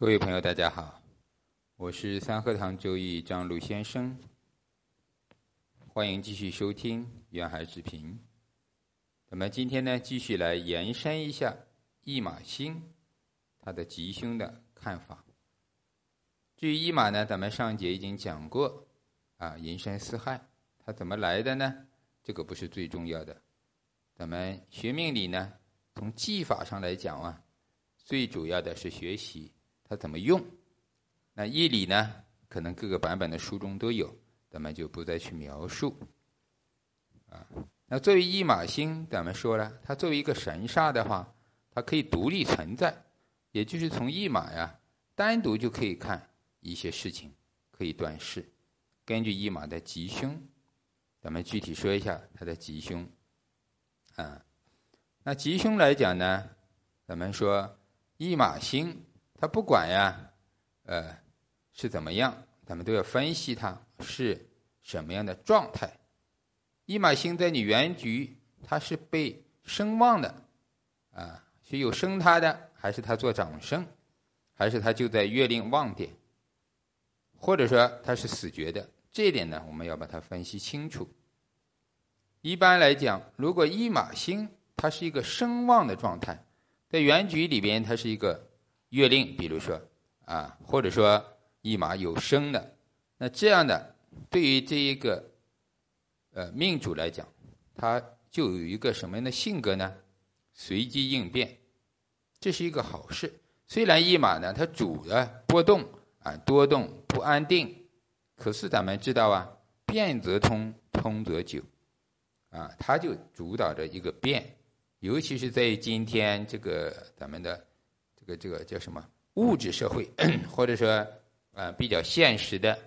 各位朋友，大家好，我是三合堂周易张璐先生，欢迎继续收听远海视频。咱们今天呢，继续来延伸一下驿马星它的吉凶的看法。至于驿马呢，咱们上节已经讲过啊，寅申巳亥它怎么来的呢？这个不是最重要的。咱们学命理呢，从技法上来讲啊，最主要的是学习。它怎么用？那义理呢？可能各个版本的书中都有，咱们就不再去描述。啊，那作为一马星，咱们说了，它作为一个神煞的话，它可以独立存在，也就是从一马呀，单独就可以看一些事情，可以断事。根据一马的吉凶，咱们具体说一下它的吉凶。啊，那吉凶来讲呢，咱们说一马星。他不管呀，呃，是怎么样，咱们都要分析它是什么样的状态。一马星在你原局，它是被声旺的，啊，是有生它的，还是它做长生，还是它就在月令旺点，或者说它是死绝的，这点呢，我们要把它分析清楚。一般来讲，如果一马星它是一个声旺的状态，在原局里边，它是一个。月令，比如说啊，或者说一马有生的，那这样的对于这一个呃命主来讲，他就有一个什么样的性格呢？随机应变，这是一个好事。虽然一马呢，它主的波动啊，多动不安定，可是咱们知道啊，变则通，通则久啊，它就主导着一个变，尤其是在今天这个咱们的。这个叫什么物质社会，或者说呃比较现实的，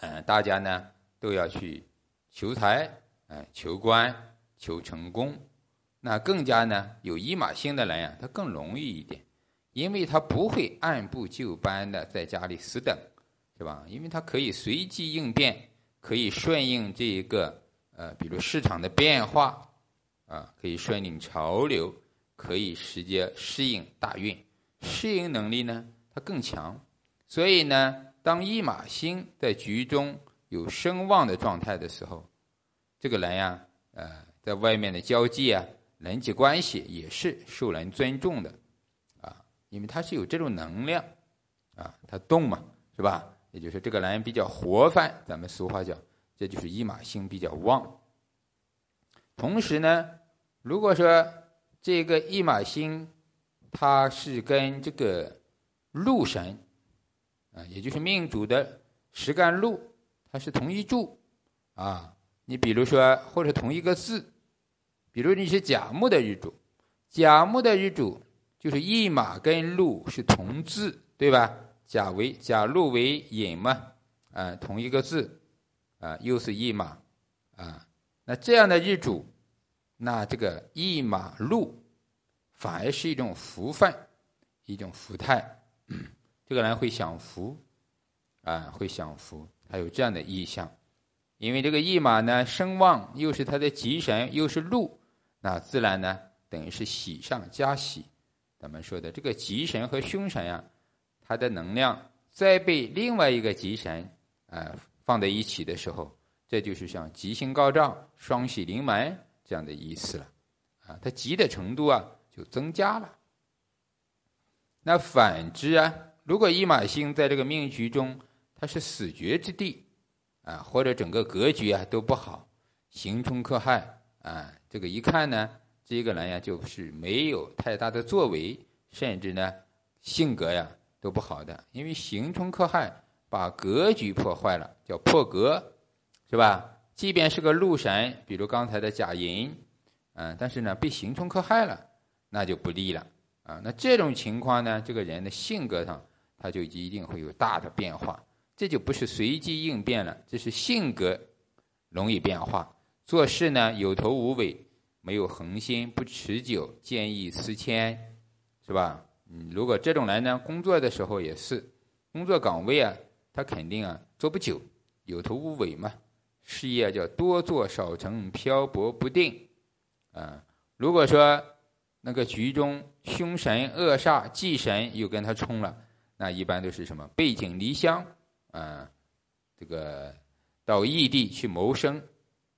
嗯，大家呢都要去求财，嗯，求官，求成功。那更加呢有一马星的人呀，他更容易一点，因为他不会按部就班的在家里死等，是吧？因为他可以随机应变，可以顺应这一个呃，比如市场的变化，啊，可以顺应潮流。可以直接适应大运，适应能力呢，它更强。所以呢，当一马星在局中有声旺的状态的时候，这个人呀，呃，在外面的交际啊，人际关系也是受人尊重的，啊，因为他是有这种能量，啊，他动嘛，是吧？也就是这个人比较活泛，咱们俗话讲，这就是一马星比较旺。同时呢，如果说这个驿马星，它是跟这个禄神啊，也就是命主的实干禄，它是同一柱啊。你比如说，或者同一个字，比如你是甲木的日主，甲木的日主就是驿马跟禄是同字，对吧？甲为甲禄为寅嘛，啊，同一个字啊，又是驿马啊，那这样的日主。那这个一马禄，反而是一种福分，一种福态。这个人会享福，啊，会享福，他有这样的意象。因为这个驿马呢，声望，又是他的吉神，又是禄，那自然呢，等于是喜上加喜。咱们说的这个吉神和凶神呀，它的能量再被另外一个吉神啊放在一起的时候，这就是像吉星高照，双喜临门。这样的意思了，啊，它急的程度啊就增加了。那反之啊，如果一马星在这个命局中，它是死绝之地，啊，或者整个格局啊都不好，刑冲克害啊，这个一看呢，这个人呀就是没有太大的作为，甚至呢性格呀都不好的，因为刑冲克害把格局破坏了，叫破格，是吧？即便是个禄神，比如刚才的甲寅，嗯，但是呢被刑冲克害了，那就不利了啊。那这种情况呢，这个人的性格上他就一定会有大的变化，这就不是随机应变了，这是性格容易变化，做事呢有头无尾，没有恒心，不持久，见异思迁，是吧？嗯，如果这种人呢，工作的时候也是，工作岗位啊，他肯定啊做不久，有头无尾嘛。事业叫多做少成，漂泊不定，啊！如果说那个局中凶神恶煞忌神又跟他冲了，那一般都是什么背井离乡啊，这个到异地去谋生。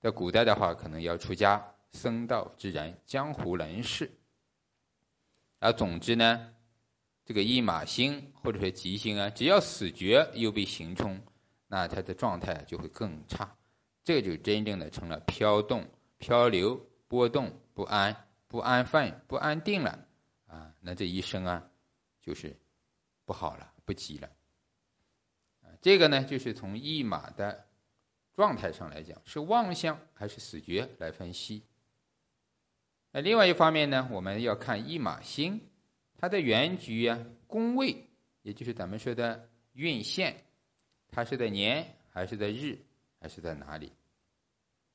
在古代的话，可能要出家，僧道之人，江湖人士。而总之呢，这个一马星或者说吉星啊，只要死绝又被刑冲，那他的状态就会更差。这就真正的成了飘动、漂流、波动、不安、不安分、不安定了啊！那这一生啊，就是不好了，不吉了。啊，这个呢，就是从一马的。状态上来讲，是旺相还是死绝来分析。那另外一方面呢，我们要看一马星，它的原局啊、宫位，也就是咱们说的运线，它是在年还是在日还是在哪里？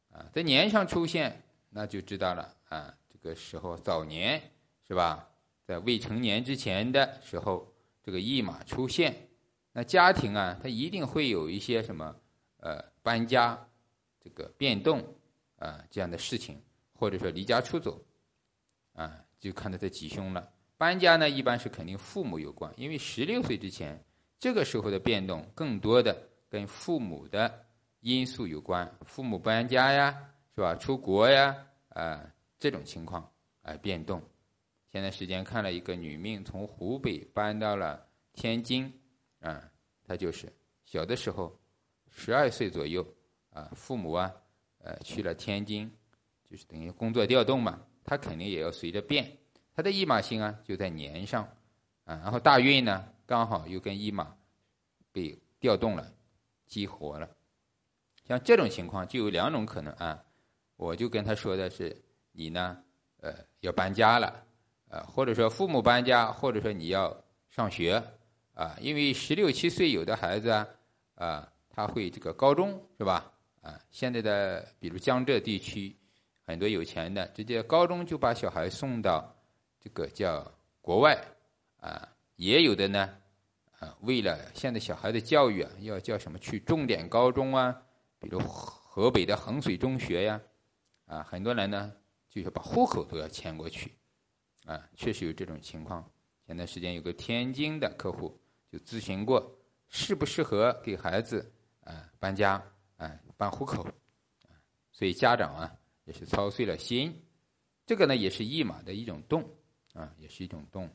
啊，在年上出现，那就知道了啊。这个时候早年是吧，在未成年之前的时候，这个驿马出现，那家庭啊，它一定会有一些什么呃。搬家，这个变动啊，这样的事情，或者说离家出走，啊，就看到他吉凶了。搬家呢，一般是肯定父母有关，因为十六岁之前，这个时候的变动更多的跟父母的因素有关，父母搬家呀，是吧？出国呀，啊，这种情况啊变动。前段时间看了一个女命从湖北搬到了天津，啊，她就是小的时候。十二岁左右，啊，父母啊，呃，去了天津，就是等于工作调动嘛，他肯定也要随着变。他的驿马星啊，就在年上，啊，然后大运呢，刚好又跟驿马被调动了，激活了。像这种情况就有两种可能啊，我就跟他说的是，你呢，呃，要搬家了，呃，或者说父母搬家，或者说你要上学，啊，因为十六七岁有的孩子啊，啊。他会这个高中是吧？啊，现在的比如江浙地区，很多有钱的直接高中就把小孩送到这个叫国外，啊，也有的呢，啊，为了现在小孩的教育啊，要叫什么去重点高中啊，比如河北的衡水中学呀，啊，很多人呢就是把户口都要迁过去，啊，确实有这种情况。前段时间有个天津的客户就咨询过，适不适合给孩子。啊，搬家，啊，办户口，所以家长啊也是操碎了心。这个呢也是一马的一种动，啊，也是一种动。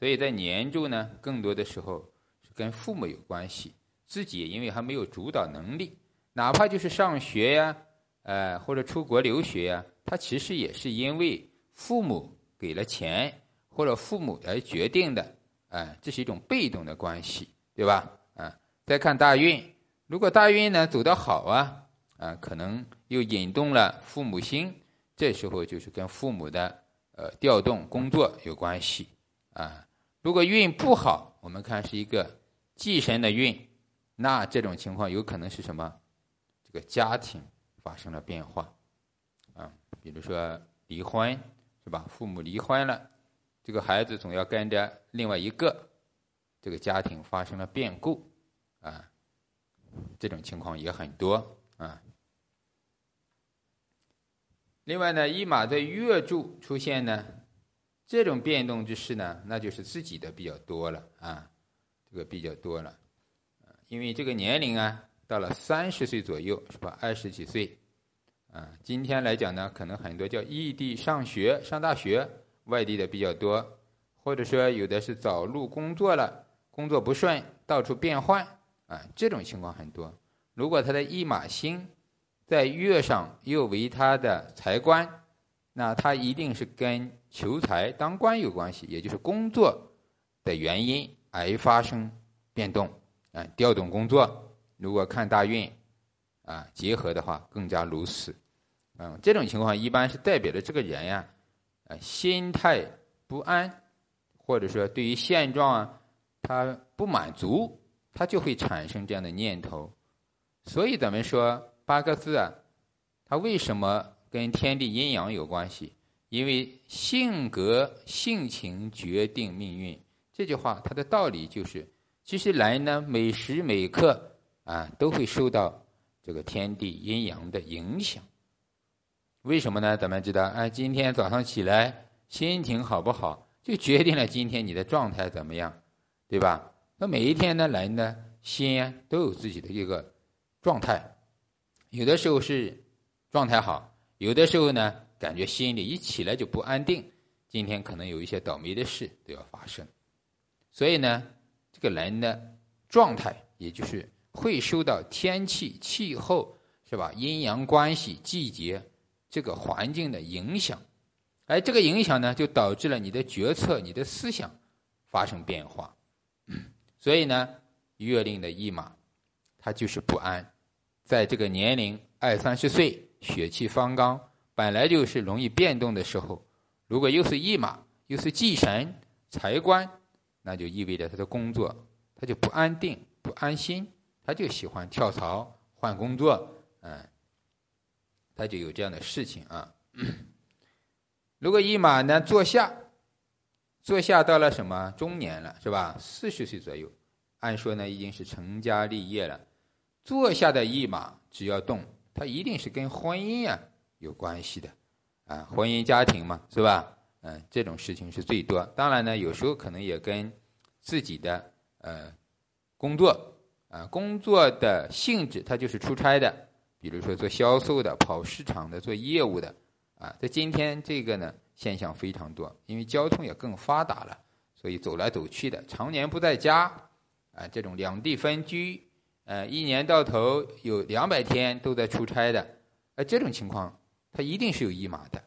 所以在年柱呢，更多的时候是跟父母有关系，自己因为还没有主导能力，哪怕就是上学呀，呃，或者出国留学呀，他其实也是因为父母给了钱或者父母来决定的，哎，这是一种被动的关系，对吧？啊再看大运，如果大运呢走得好啊，啊，可能又引动了父母心，这时候就是跟父母的呃调动工作有关系啊。如果运不好，我们看是一个忌神的运，那这种情况有可能是什么？这个家庭发生了变化啊，比如说离婚是吧？父母离婚了，这个孩子总要跟着另外一个，这个家庭发生了变故。啊，这种情况也很多啊。另外呢，一马在月柱出现呢，这种变动之事呢，那就是自己的比较多了啊，这个比较多了。因为这个年龄啊，到了三十岁左右是吧？二十几岁啊，今天来讲呢，可能很多叫异地上学、上大学，外地的比较多，或者说有的是早入工作了，工作不顺，到处变换。啊，这种情况很多。如果他的一马星在月上又为他的财官，那他一定是跟求财当官有关系，也就是工作的原因而发生变动啊，调动工作。如果看大运啊结合的话，更加如此。嗯，这种情况一般是代表着这个人呀，啊，心态不安，或者说对于现状啊，他不满足。他就会产生这样的念头，所以咱们说八个字啊，它为什么跟天地阴阳有关系？因为性格性情决定命运。这句话它的道理就是，其实人呢每时每刻啊都会受到这个天地阴阳的影响。为什么呢？咱们知道啊，今天早上起来心情好不好，就决定了今天你的状态怎么样。对吧？那每一天呢，人呢心都有自己的一个状态，有的时候是状态好，有的时候呢，感觉心里一起来就不安定。今天可能有一些倒霉的事都要发生，所以呢，这个人的状态，也就是会受到天气、气候，是吧？阴阳关系、季节这个环境的影响，而这个影响呢，就导致了你的决策、你的思想发生变化。所以呢，月令的驿马，他就是不安，在这个年龄二三十岁，血气方刚，本来就是容易变动的时候。如果又是驿马，又是忌神财官，那就意味着他的工作他就不安定、不安心，他就喜欢跳槽换工作，嗯，他就有这样的事情啊。如果驿马呢坐下，坐下到了什么中年了，是吧？四十岁左右，按说呢已经是成家立业了。坐下的驿马只要动，它一定是跟婚姻啊有关系的。啊，婚姻家庭嘛，是吧？嗯，这种事情是最多。当然呢，有时候可能也跟自己的呃工作啊工作的性质，他就是出差的，比如说做销售的、跑市场的、做业务的啊。在今天这个呢现象非常多，因为交通也更发达了，所以走来走去的，常年不在家啊，这种两地分居，呃，一年到头有两百天都在出差的，啊，这种情况。他一定是有一码的，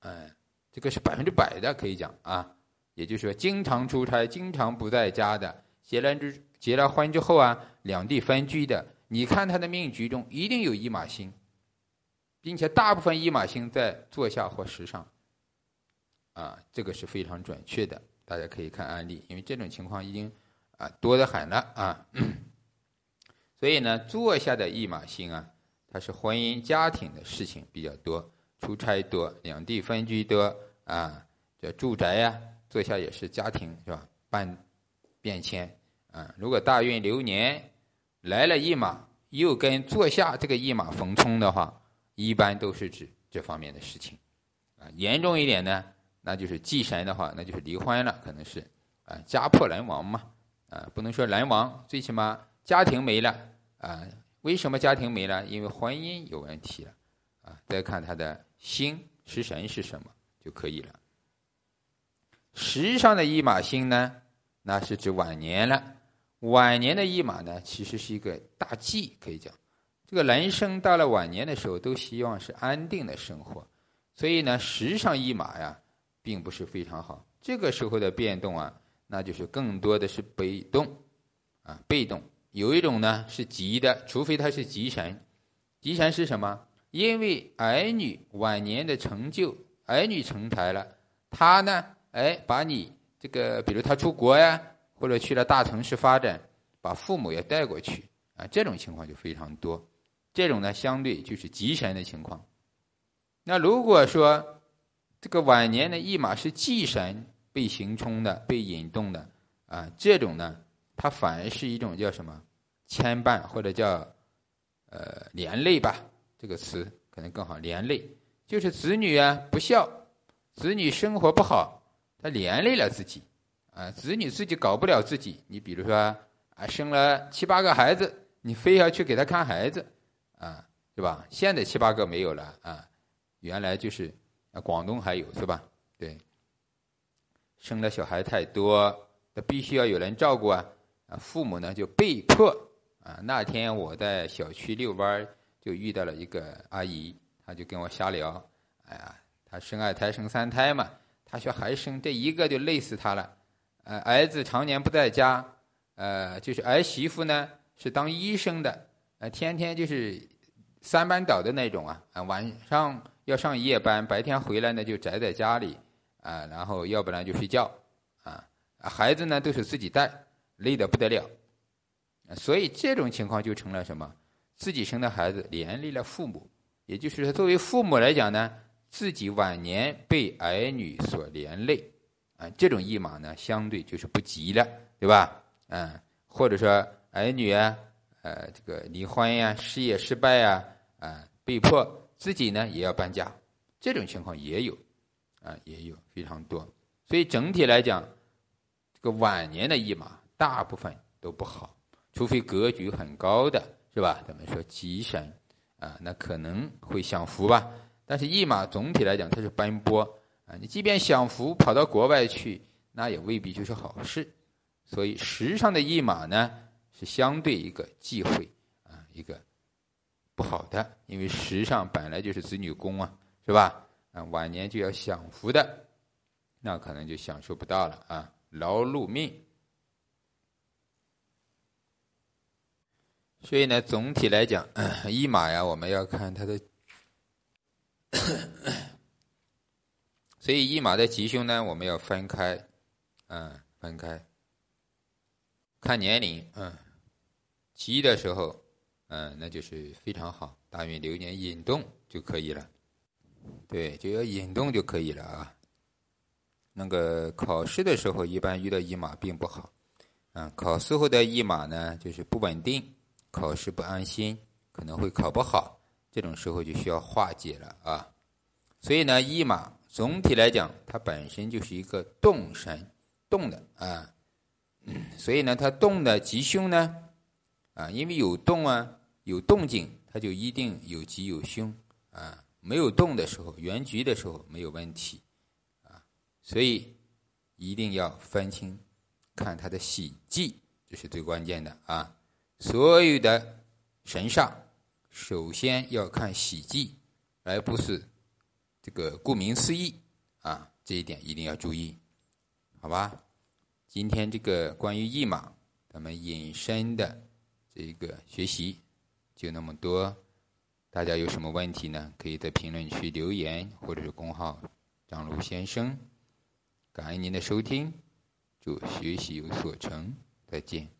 嗯，这个是百分之百的，可以讲啊。也就是说，经常出差、经常不在家的，结了之结了婚之后啊，两地分居的，你看他的命局中一定有一马星，并且大部分一马星在坐下或时上，啊，这个是非常准确的。大家可以看案例，因为这种情况已经啊多得很了啊。所以呢，坐下的一马星啊。它是婚姻家庭的事情比较多，出差多，两地分居多啊，这住宅呀，坐下也是家庭是吧？办变迁啊，如果大运流年来了一马，又跟坐下这个一马逢冲的话，一般都是指这方面的事情啊。严重一点呢，那就是忌神的话，那就是离婚了，可能是啊，家破人亡嘛啊，不能说人亡，最起码家庭没了啊。为什么家庭没了？因为婚姻有问题了，啊，再看他的星食神是什么就可以了。时上的一马星呢，那是指晚年了。晚年的一马呢，其实是一个大忌，可以讲，这个人生到了晚年的时候，都希望是安定的生活，所以呢，时上一马呀，并不是非常好。这个时候的变动啊，那就是更多的是被动，啊，被动。有一种呢是吉的，除非他是吉神。吉神是什么？因为儿女晚年的成就，儿女成才了，他呢，哎，把你这个，比如他出国呀，或者去了大城市发展，把父母也带过去啊，这种情况就非常多。这种呢，相对就是吉神的情况。那如果说这个晚年的驿马是忌神被行冲的、被引动的啊，这种呢，它反而是一种叫什么？牵绊或者叫呃连累吧，这个词可能更好。连累就是子女啊不孝，子女生活不好，他连累了自己啊。子女自己搞不了自己，你比如说啊，生了七八个孩子，你非要去给他看孩子啊，对吧？现在七八个没有了啊，原来就是啊，广东还有是吧？对，生了小孩太多，那必须要有人照顾啊，啊，父母呢就被迫。啊，那天我在小区遛弯儿，就遇到了一个阿姨，她就跟我瞎聊。哎呀，她生二胎、生三胎嘛，她说还生这一个就累死她了。呃，儿子常年不在家，呃，就是儿媳妇呢是当医生的，呃，天天就是三班倒的那种啊，啊，晚上要上夜班，白天回来呢就宅在家里，啊，然后要不然就睡觉，啊，孩子呢都是自己带，累得不得了。所以这种情况就成了什么？自己生的孩子连累了父母，也就是说，作为父母来讲呢，自己晚年被儿女所连累，啊，这种一码呢，相对就是不吉了，对吧？嗯，或者说儿女啊，呃，这个离婚呀，事业失败呀，啊，被迫自己呢也要搬家，这种情况也有，啊，也有非常多。所以整体来讲，这个晚年的一码。大部分都不好，除非格局很高的，是吧？咱们说吉神啊，那可能会享福吧。但是驿马总体来讲它是奔波啊，你即便享福跑到国外去，那也未必就是好事。所以时上的驿马呢，是相对一个忌讳啊，一个不好的，因为时上本来就是子女宫啊，是吧？啊，晚年就要享福的，那可能就享受不到了啊，劳碌命。所以呢，总体来讲，驿马呀，我们要看它的。所以驿马的吉凶呢，我们要分开，嗯，分开。看年龄，嗯，吉的时候，嗯，那就是非常好，大运流年引动就可以了。对，就要引动就可以了啊。那个考试的时候，一般遇到驿马并不好，嗯，考试后的驿马呢，就是不稳定，考试不安心，可能会考不好。这种时候就需要化解了啊。所以呢，驿马总体来讲，它本身就是一个动神，动的啊。所以呢，它动的吉凶呢，啊，因为有动啊，有动静，它就一定有吉有凶啊。没有动的时候，原局的时候没有问题啊。所以一定要分清，看它的喜忌，这是最关键的啊。所有的神煞，首先要看喜忌，而不是这个顾名思义啊。这一点一定要注意，好吧？今天这个关于译码，咱们引申的这个学习就那么多。大家有什么问题呢？可以在评论区留言，或者是公号张璐先生。感恩您的收听，祝学习有所成，再见。